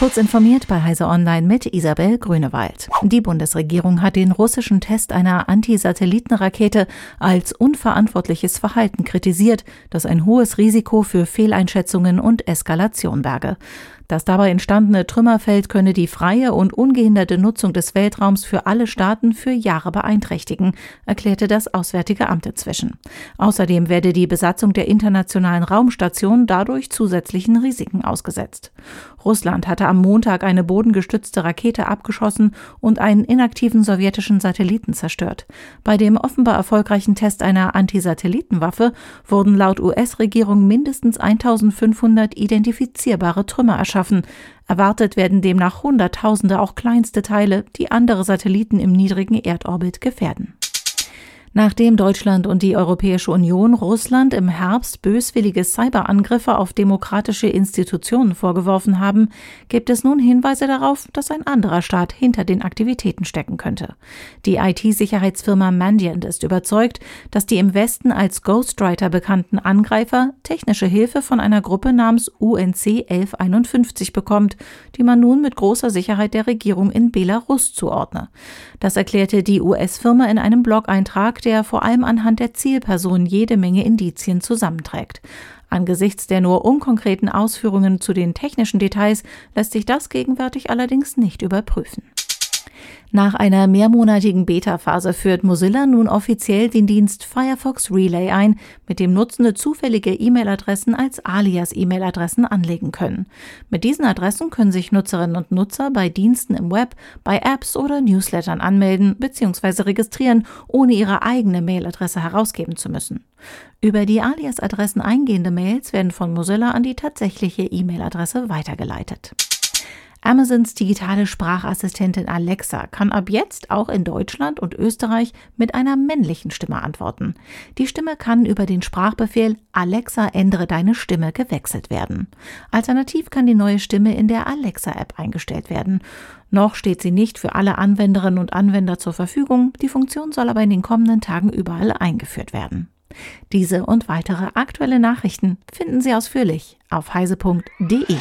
Kurz informiert bei Heise Online mit Isabel Grünewald. Die Bundesregierung hat den russischen Test einer Antisatellitenrakete als unverantwortliches Verhalten kritisiert, das ein hohes Risiko für Fehleinschätzungen und Eskalation berge. Das dabei entstandene Trümmerfeld könne die freie und ungehinderte Nutzung des Weltraums für alle Staaten für Jahre beeinträchtigen, erklärte das Auswärtige Amt inzwischen. Außerdem werde die Besatzung der internationalen Raumstation dadurch zusätzlichen Risiken ausgesetzt. Russland hatte am Montag eine bodengestützte Rakete abgeschossen und einen inaktiven sowjetischen Satelliten zerstört. Bei dem offenbar erfolgreichen Test einer Antisatellitenwaffe wurden laut US-Regierung mindestens 1500 identifizierbare Trümmer erschaffen schaffen. Erwartet werden demnach Hunderttausende auch kleinste Teile, die andere Satelliten im niedrigen Erdorbit gefährden. Nachdem Deutschland und die Europäische Union Russland im Herbst böswillige Cyberangriffe auf demokratische Institutionen vorgeworfen haben, gibt es nun Hinweise darauf, dass ein anderer Staat hinter den Aktivitäten stecken könnte. Die IT-Sicherheitsfirma Mandiant ist überzeugt, dass die im Westen als Ghostwriter bekannten Angreifer technische Hilfe von einer Gruppe namens UNC 1151 bekommt, die man nun mit großer Sicherheit der Regierung in Belarus zuordne. Das erklärte die US-Firma in einem Blog-Eintrag, der vor allem anhand der Zielperson jede Menge Indizien zusammenträgt. Angesichts der nur unkonkreten Ausführungen zu den technischen Details lässt sich das gegenwärtig allerdings nicht überprüfen. Nach einer mehrmonatigen Beta-Phase führt Mozilla nun offiziell den Dienst Firefox Relay ein, mit dem Nutzende zufällige E-Mail-Adressen als Alias-E-Mail-Adressen anlegen können. Mit diesen Adressen können sich Nutzerinnen und Nutzer bei Diensten im Web, bei Apps oder Newslettern anmelden bzw. registrieren, ohne ihre eigene Mailadresse herausgeben zu müssen. Über die Alias-Adressen eingehende Mails werden von Mozilla an die tatsächliche E-Mail-Adresse weitergeleitet. Amazons digitale Sprachassistentin Alexa kann ab jetzt auch in Deutschland und Österreich mit einer männlichen Stimme antworten. Die Stimme kann über den Sprachbefehl Alexa ändere deine Stimme gewechselt werden. Alternativ kann die neue Stimme in der Alexa-App eingestellt werden. Noch steht sie nicht für alle Anwenderinnen und Anwender zur Verfügung. Die Funktion soll aber in den kommenden Tagen überall eingeführt werden. Diese und weitere aktuelle Nachrichten finden Sie ausführlich auf heise.de.